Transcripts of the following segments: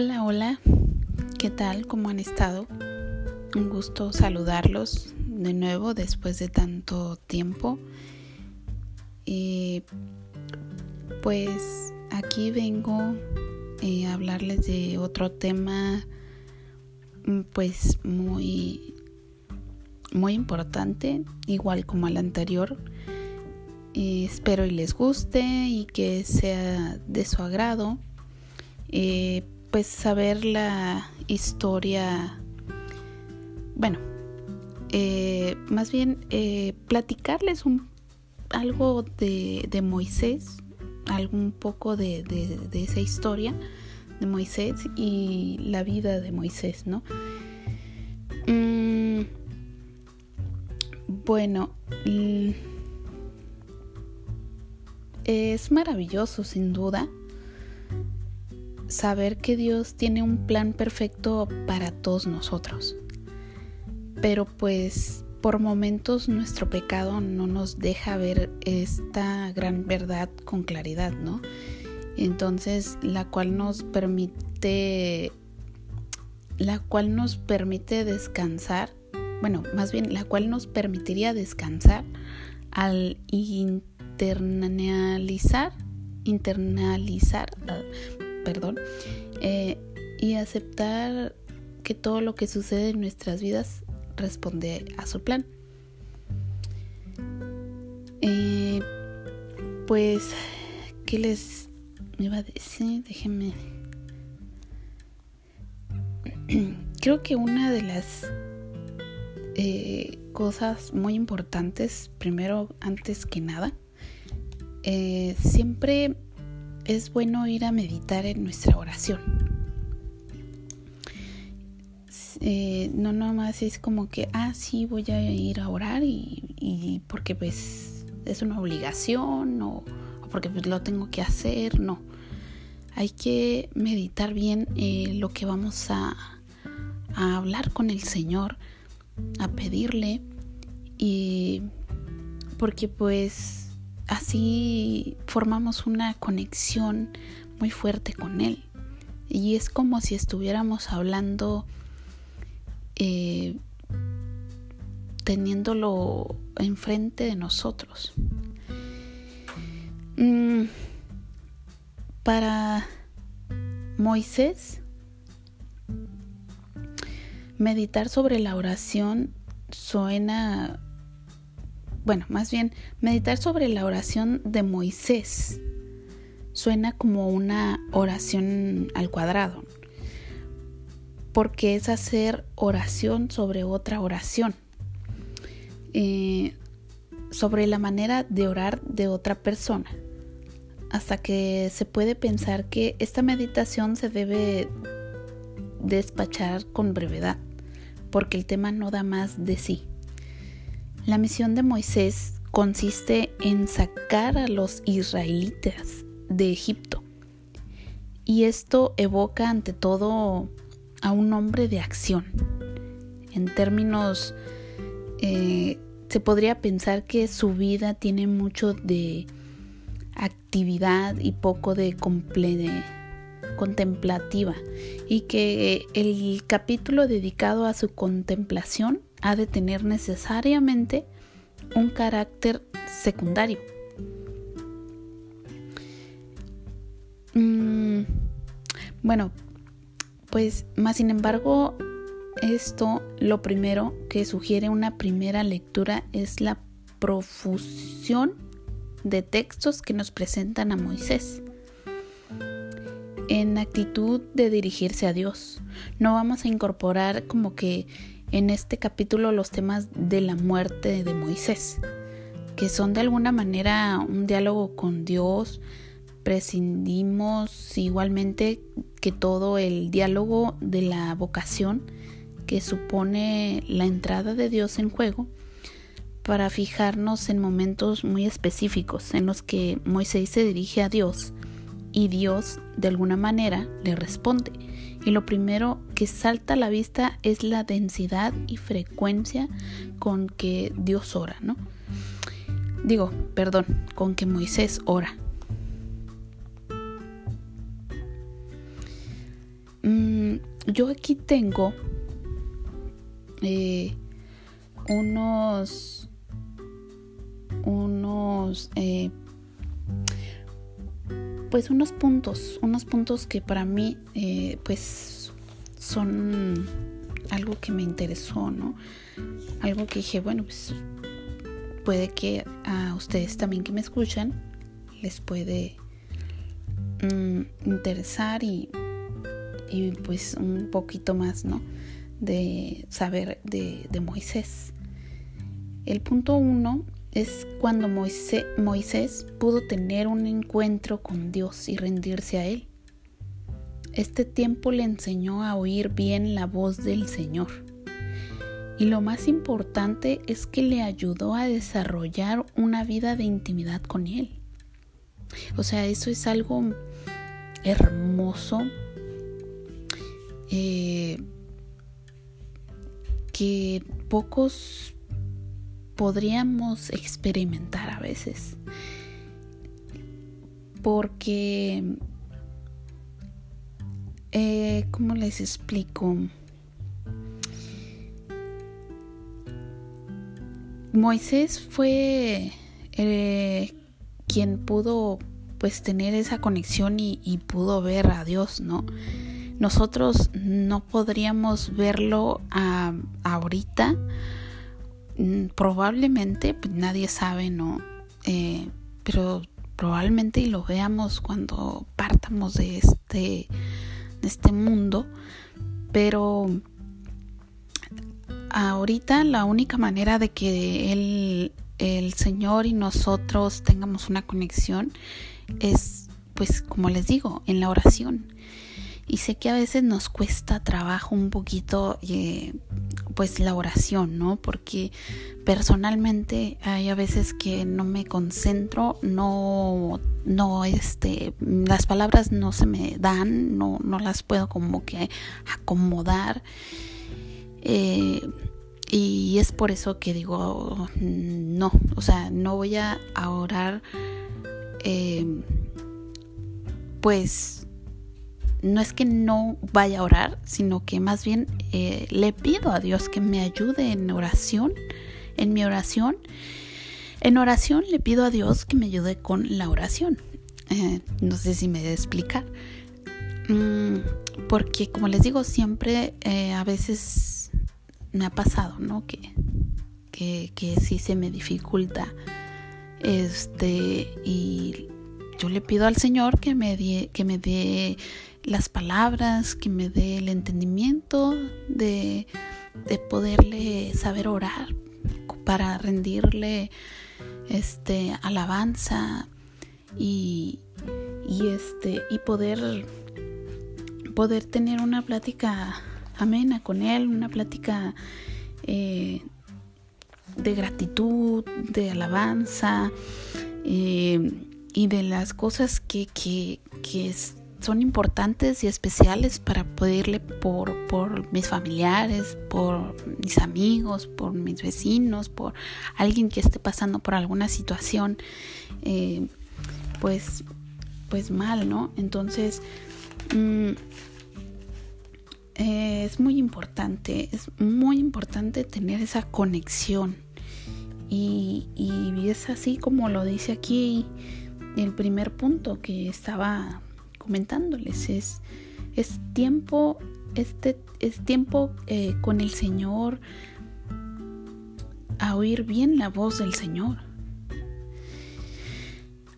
Hola, hola, ¿qué tal? ¿Cómo han estado? Un gusto saludarlos de nuevo después de tanto tiempo. Pues aquí vengo eh, a hablarles de otro tema mm, pues muy muy importante, igual como el anterior. espero y les guste y que sea de su agrado. Eh, pues saber la historia, bueno, eh, más bien eh, platicarles un, algo de, de Moisés, algún poco de, de, esa historia de Moisés y la vida de Moisés, ¿no? Mm, bueno, es maravilloso sin duda saber que Dios tiene un plan perfecto para todos nosotros. Pero pues por momentos nuestro pecado no nos deja ver esta gran verdad con claridad, ¿no? Entonces, la cual nos permite la cual nos permite descansar, bueno, más bien la cual nos permitiría descansar al internalizar internalizar perdón, eh, y aceptar que todo lo que sucede en nuestras vidas responde a su plan. Eh, pues, ¿qué les iba a decir? Déjenme. Creo que una de las eh, cosas muy importantes, primero, antes que nada, siempre es bueno ir a meditar en nuestra oración. Eh, no nomás es como que, ah, sí, voy a ir a orar y, porque pues es una obligación o, porque pues lo tengo que hacer, no. Hay que meditar bien eh, lo que vamos a, a hablar con el Señor, a pedirle y porque pues así formamos una conexión muy fuerte con Él. Y es como si estuviéramos hablando, eh, teniéndolo enfrente de nosotros. Mm, para Moisés, meditar sobre la oración suena bueno, más bien, meditar sobre la oración de Moisés suena como una oración al cuadrado, porque es hacer oración sobre otra oración, eh, sobre la manera de orar de otra persona, hasta que se puede pensar que esta meditación se debe despachar con brevedad, porque el tema no da más de sí. La misión de Moisés consiste en sacar a los israelitas de Egipto. Y esto evoca ante todo a un hombre de acción. En términos, eh, se podría pensar que su vida tiene mucho de actividad y poco de, de contemplativa y que el capítulo dedicado a su contemplación ha de tener necesariamente un carácter secundario. Mm, bueno, pues más sin embargo, esto lo primero que sugiere una primera lectura es la profusión de textos que nos presentan a Moisés en actitud de dirigirse a Dios. No vamos a incorporar como que en este capítulo los temas de la muerte de Moisés, que son de alguna manera un diálogo con Dios. Prescindimos igualmente que todo el diálogo de la vocación que supone la entrada de Dios en juego para fijarnos en momentos muy específicos en los que Moisés se dirige a Dios y Dios de alguna manera le responde y lo primero que salta a la vista es la densidad y frecuencia con que Dios ora, ¿no? Digo, perdón, con que Moisés ora. Mm, yo aquí tengo eh, unos unos eh, pues unos puntos unos puntos que para mí eh, pues son algo que me interesó no algo que dije bueno pues puede que a ustedes también que me escuchan les puede mm, interesar y, y, pues un poquito más no de saber de, de Moisés el punto uno es cuando Moisés, pudo tener un encuentro con Dios y rendirse a Él. Este tiempo le enseñó a oír bien la voz del Señor. Y lo más importante es que le ayudó a desarrollar una vida de intimidad con Él. O sea, eso es algo hermoso eh, que pocos podríamos experimentar a veces. Porque, eh, ¿cómo les explico? Moisés fue eh, quien pudo pues tener esa conexión y, pudo ver a Dios, ¿no? Nosotros no podríamos verlo ahorita Mm, probablemente, pues nadie sabe, ¿no? Eh, pero probablemente lo veamos cuando partamos de este, de este mundo. Pero ahorita la única manera de que el, el Señor y nosotros tengamos una conexión es, pues como les digo, en la oración. Y sé que a veces nos cuesta trabajo un poquito eh, pues la oración, ¿no? Porque personalmente hay a veces que no me concentro, no, no, este, las palabras no se me dan, no, no las puedo como que acomodar. Eh, y es por eso que digo, no, o sea, no voy a orar, eh, pues no es que no vaya a orar, sino que más bien eh, le pido a Dios que me ayude en oración, en mi oración. En oración le pido a Dios que me ayude con la oración. Eh, no sé si me de explicar. Mm, porque como les digo, siempre eh, a veces me ha pasado, ¿no? Que, que, que sí se me dificulta. Este, y yo le pido al Señor que me, que me dé las palabras, que me dé el entendimiento de, de poderle saber orar para rendirle este alabanza y, y este y poder poder tener una plática amena con él una plática eh, de gratitud de alabanza eh, y de las cosas que, que, que, son importantes y especiales para poderle por, por mis familiares, por mis amigos, por mis vecinos, por alguien que esté pasando por alguna situación, eh, pues, pues mal, ¿no? Entonces, mm, eh, es muy importante, es muy importante tener esa conexión. Y, y es así como lo dice aquí el primer punto que estaba comentándoles. Es, es tiempo, este, es tiempo eh, con el Señor a oír bien la voz del Señor.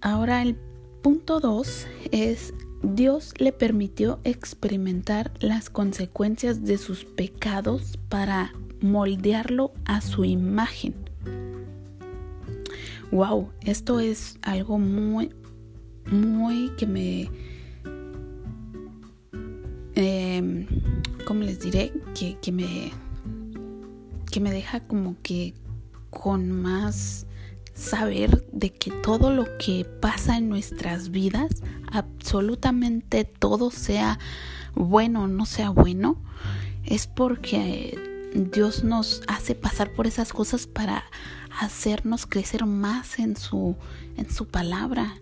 Ahora el punto 2 es Dios le permitió experimentar las consecuencias de sus pecados para moldearlo a su imagen. Wow, esto es algo muy, muy que me, eh, ¿cómo les diré? Que, que, me, que me deja como que con más saber de que todo lo que pasa en nuestras vidas, absolutamente todo sea bueno o no sea bueno, es porque Dios nos hace pasar por esas cosas para hacernos crecer más en su, en su palabra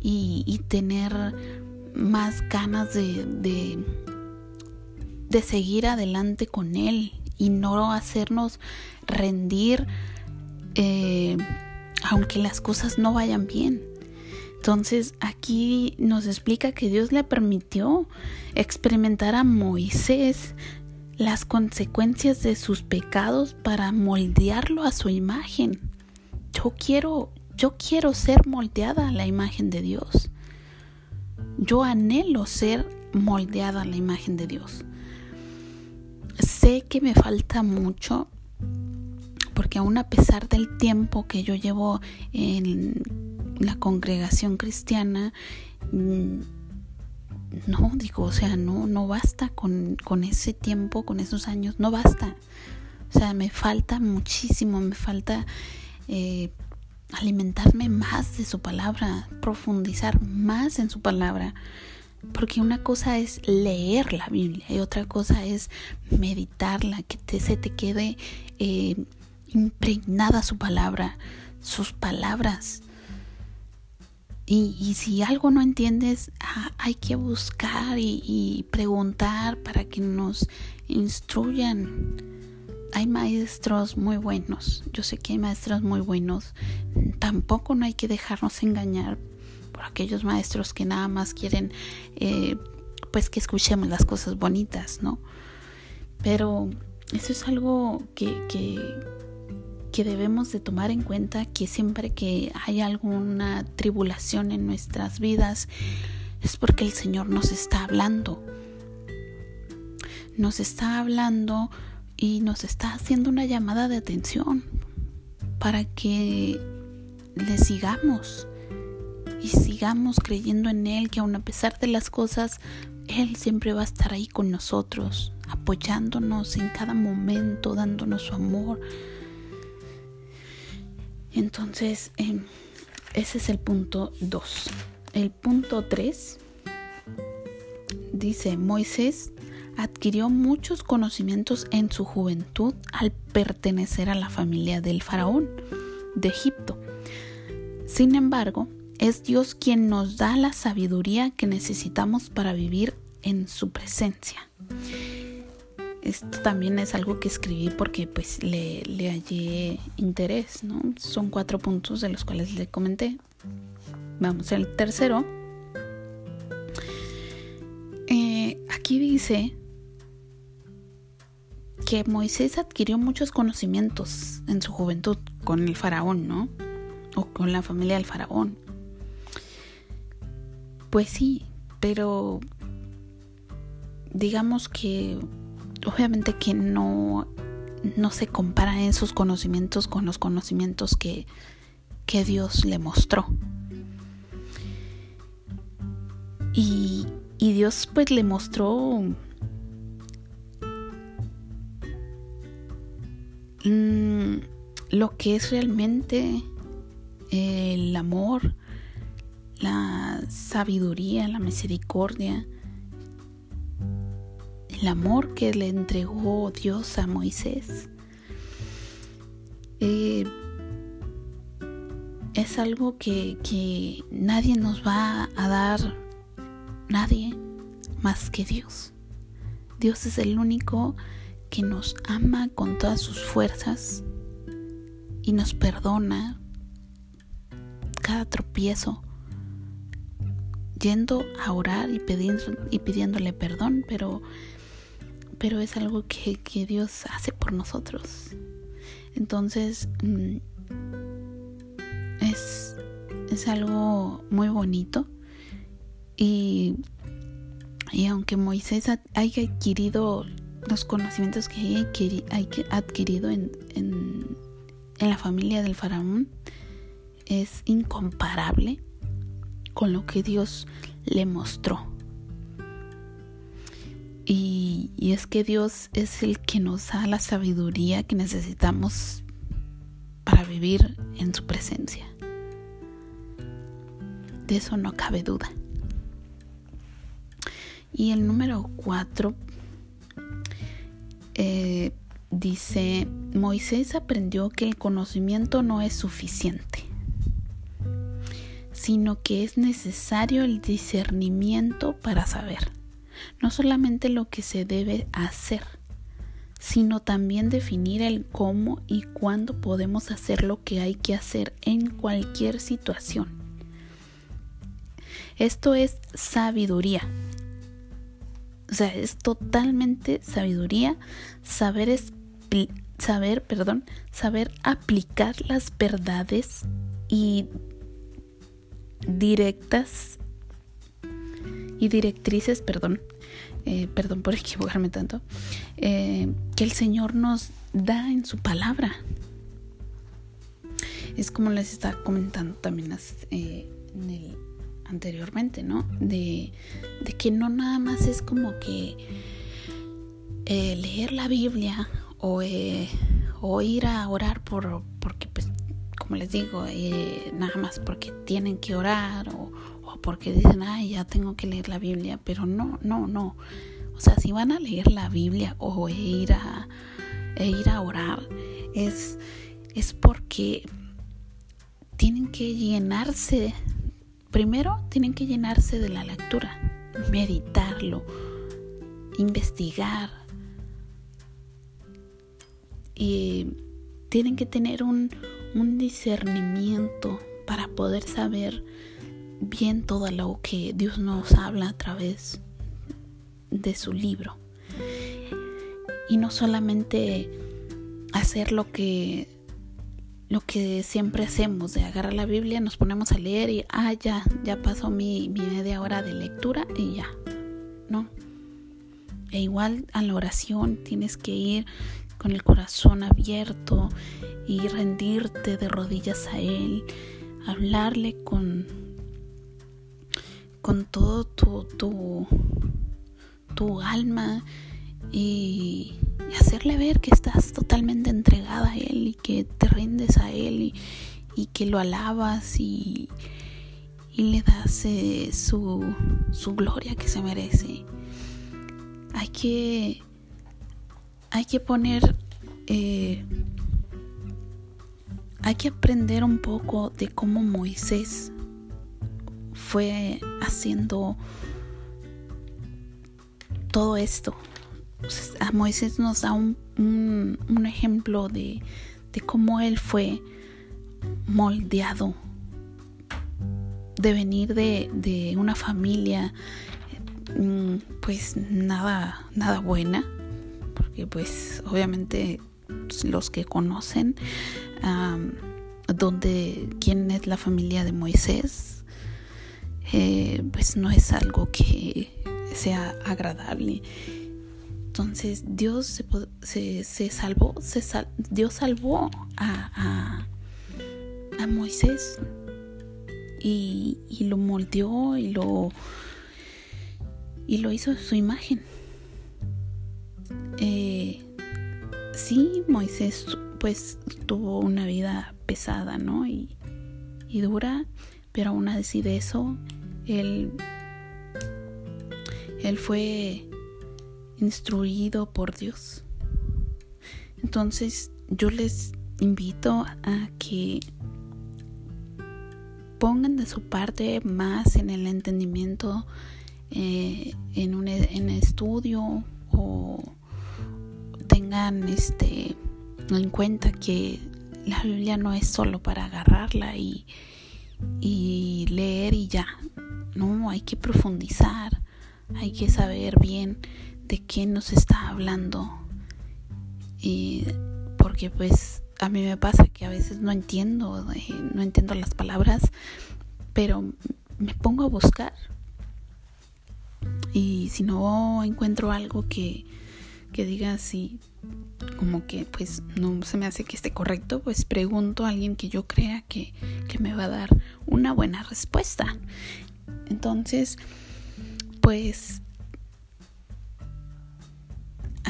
y, y tener más ganas de, de seguir adelante con Él y no hacernos rendir eh, aunque las cosas no vayan bien. Entonces aquí nos explica que Dios le permitió experimentar a Moisés las consecuencias de sus pecados para moldearlo a su imagen. Yo quiero, yo quiero ser moldeada a la imagen de Dios. Yo anhelo ser moldeada a la imagen de Dios. Sé que me falta mucho porque aún a pesar del tiempo que yo llevo en la congregación cristiana, mm, no, digo, o sea, no, no basta con, con ese tiempo, con esos años, no basta. O sea, me falta muchísimo, me falta eh, alimentarme más de su palabra, profundizar más en su palabra. Porque una cosa es leer la Biblia y otra cosa es meditarla, que te, se te quede eh, impregnada su palabra, sus palabras. Y, si algo no entiendes, ah, hay que buscar y, preguntar para que nos instruyan. Hay maestros muy buenos, yo sé que hay maestros muy buenos. Tampoco no hay que dejarnos engañar por aquellos maestros que nada más quieren, eh, pues que escuchemos las cosas bonitas, ¿no? Pero eso es algo que, que que debemos de tomar en cuenta que siempre que hay alguna tribulación en nuestras vidas es porque el Señor nos está hablando. Nos está hablando y nos está haciendo una llamada de atención para que le sigamos y sigamos creyendo en Él, que aun a pesar de las cosas, Él siempre va a estar ahí con nosotros, apoyándonos en cada momento, dándonos su amor, entonces, em, ese es el punto 2. El punto 3 dice, Moisés adquirió muchos conocimientos en su juventud al pertenecer a la familia del faraón de Egipto. Sin embargo, es Dios quien nos da la sabiduría que necesitamos para vivir en su presencia. Esto también es algo que escribí porque pues le, hallé interés, ¿no? Son cuatro puntos de los cuales le comenté. Vamos al tercero. Eh, aquí dice que Moisés adquirió muchos conocimientos en su juventud con el faraón, ¿no? O con la familia del faraón. Pues sí, pero digamos que obviamente que no, no se comparan esos conocimientos con los conocimientos que, que Dios le mostró. Y, y, Dios pues le mostró mm, lo que es realmente el amor, la sabiduría, la misericordia, el amor que le entregó Dios a Moisés. Eh, es algo que, que nadie nos va a dar, nadie más que Dios. Dios es el único que nos ama con todas sus fuerzas y nos perdona cada tropiezo, yendo a orar y, pedir, y pidiéndole perdón, pero pero es algo que, Dios hace por nosotros. Entonces, mm, es, es algo muy bonito. Y, y aunque Moisés haya adquirido los conocimientos que haya adquirido en la familia del faraón, es incomparable con lo que Dios le mostró. Y, es que Dios es el que nos da la sabiduría que necesitamos para vivir en su presencia. De eso no cabe duda. Y el número cuatro eh, dice, Moisés aprendió que el conocimiento no es suficiente, sino que es necesario el discernimiento para saber. no solamente lo que se debe hacer, sino también definir el cómo y cuándo podemos hacer lo que hay que hacer en cualquier situación. Esto es sabiduría. O sea, es totalmente sabiduría saber saber, perdón, saber aplicar las verdades y directas y directrices, perdón, eh, perdón por equivocarme tanto, eh, que el Señor nos da en su palabra. Es como les estaba comentando también eh, anteriormente, ¿no? De, que no nada más es como que leer la Biblia o, o, ir a orar por, porque, pues, como les digo, nada más porque tienen que orar o, porque dicen, ay, ya tengo que leer la Biblia, pero no, no, no. O sea, si van a leer la Biblia o ir a, e ir a orar, es, es porque tienen que llenarse, primero tienen que llenarse de la lectura, meditarlo, investigar. Y tienen que tener un, discernimiento para poder saber bien todo lo que Dios nos habla a través de su libro. Y no solamente hacer lo que lo que siempre hacemos de agarrar la Biblia, nos ponemos a leer y ah ya, ya pasó mi, mi media hora de lectura y ya. No. E igual a la oración tienes que ir con el corazón abierto y rendirte de rodillas a Él, hablarle con con todo tu, tu, tu alma y, hacerle ver que estás totalmente entregada a Él y que te rindes a Él y, que lo alabas y, y le das eh, su, su gloria que se merece. Hay que, hay que poner, eh, hay que aprender un poco de cómo Moisés fue haciendo todo esto. A Moisés nos da un, ejemplo de, cómo él fue moldeado, de venir de, una familia mm, pues nada, nada buena, porque pues obviamente los que conocen donde quién es la familia de Moisés eh, pues no es algo que sea agradable. Entonces Dios se, se, salvó, se Dios salvó a, a, Moisés y, y, lo moldeó y lo, y lo hizo su imagen. Eh, sí, Moisés pues tuvo una vida pesada, ¿no? Y, y dura, pero aún así de eso él, él fue instruido por Dios. Entonces yo les invito a que pongan de su parte más en el entendimiento eh, en un en estudio o tengan este en cuenta que la Biblia no es solo para agarrarla y, y leer y ya no, hay que profundizar, hay que saber bien de qué nos está hablando. Y porque pues a mí me pasa que a veces no entiendo, eh, no entiendo las palabras, pero me pongo a buscar. Y si no encuentro algo que, que diga así, como que pues no se me hace que esté correcto, pues pregunto a alguien que yo crea que, que me va a dar una buena respuesta. Entonces, pues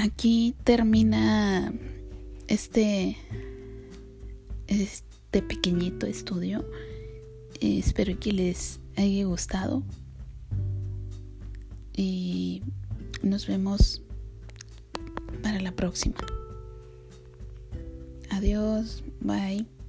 aquí termina este este pequeñito estudio. espero que les haya gustado. Y nos vemos para la próxima. Adiós, bye.